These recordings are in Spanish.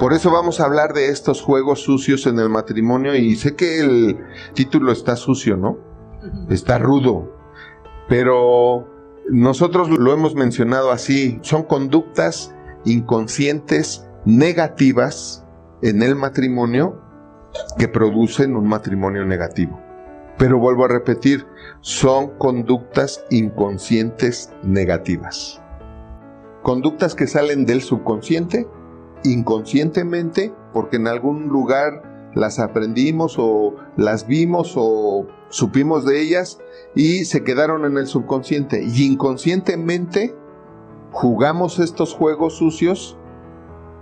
Por eso vamos a hablar de estos juegos sucios en el matrimonio y sé que el título está sucio, ¿no? Está rudo, pero nosotros lo hemos mencionado así, son conductas inconscientes negativas en el matrimonio que producen un matrimonio negativo. Pero vuelvo a repetir, son conductas inconscientes negativas. Conductas que salen del subconsciente inconscientemente porque en algún lugar las aprendimos o las vimos o supimos de ellas y se quedaron en el subconsciente. Y inconscientemente jugamos estos juegos sucios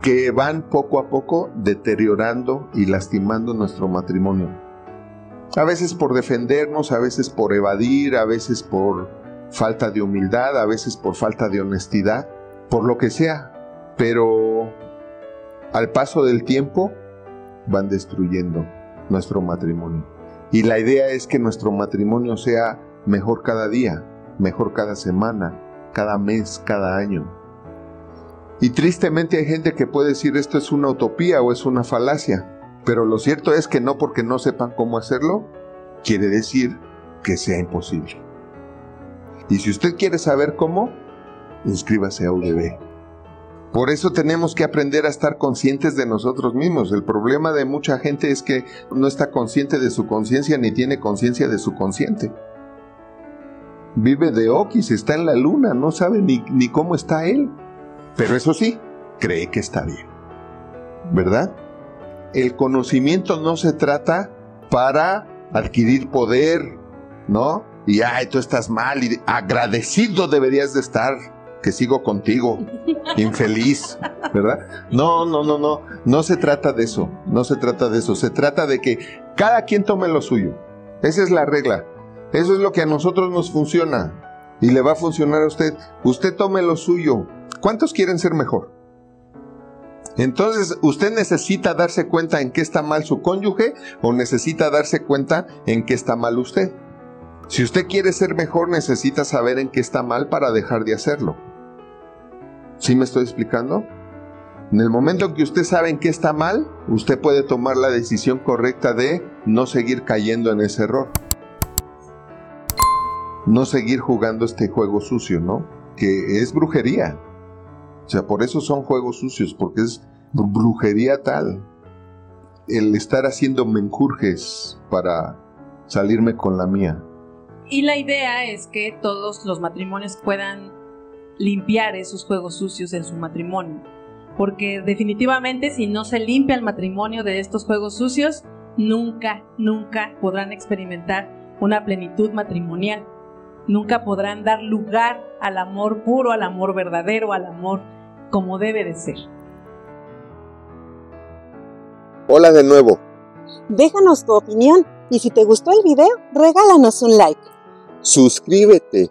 que van poco a poco deteriorando y lastimando nuestro matrimonio. A veces por defendernos, a veces por evadir, a veces por falta de humildad, a veces por falta de honestidad, por lo que sea. Pero al paso del tiempo van destruyendo nuestro matrimonio. Y la idea es que nuestro matrimonio sea mejor cada día, mejor cada semana, cada mes, cada año. Y tristemente hay gente que puede decir esto es una utopía o es una falacia, pero lo cierto es que no porque no sepan cómo hacerlo, quiere decir que sea imposible. Y si usted quiere saber cómo, inscríbase a UDB. Por eso tenemos que aprender a estar conscientes de nosotros mismos. El problema de mucha gente es que no está consciente de su conciencia ni tiene conciencia de su consciente. Vive de Okis, está en la luna, no sabe ni, ni cómo está él. Pero eso sí, cree que está bien. ¿Verdad? El conocimiento no se trata para adquirir poder, ¿no? Y, ay, tú estás mal y agradecido deberías de estar que sigo contigo, infeliz, ¿verdad? No, no, no, no, no se trata de eso, no se trata de eso, se trata de que cada quien tome lo suyo. Esa es la regla, eso es lo que a nosotros nos funciona y le va a funcionar a usted. Usted tome lo suyo. ¿Cuántos quieren ser mejor? Entonces, ¿usted necesita darse cuenta en qué está mal su cónyuge o necesita darse cuenta en qué está mal usted? Si usted quiere ser mejor, necesita saber en qué está mal para dejar de hacerlo. ¿Sí me estoy explicando? En el momento en que usted sabe en qué está mal, usted puede tomar la decisión correcta de no seguir cayendo en ese error. No seguir jugando este juego sucio, ¿no? Que es brujería. O sea, por eso son juegos sucios, porque es brujería tal. El estar haciendo menjurjes para salirme con la mía. Y la idea es que todos los matrimonios puedan limpiar esos juegos sucios en su matrimonio. Porque definitivamente si no se limpia el matrimonio de estos juegos sucios, nunca, nunca podrán experimentar una plenitud matrimonial. Nunca podrán dar lugar al amor puro, al amor verdadero, al amor como debe de ser. Hola de nuevo. Déjanos tu opinión y si te gustó el video, regálanos un like. Suscríbete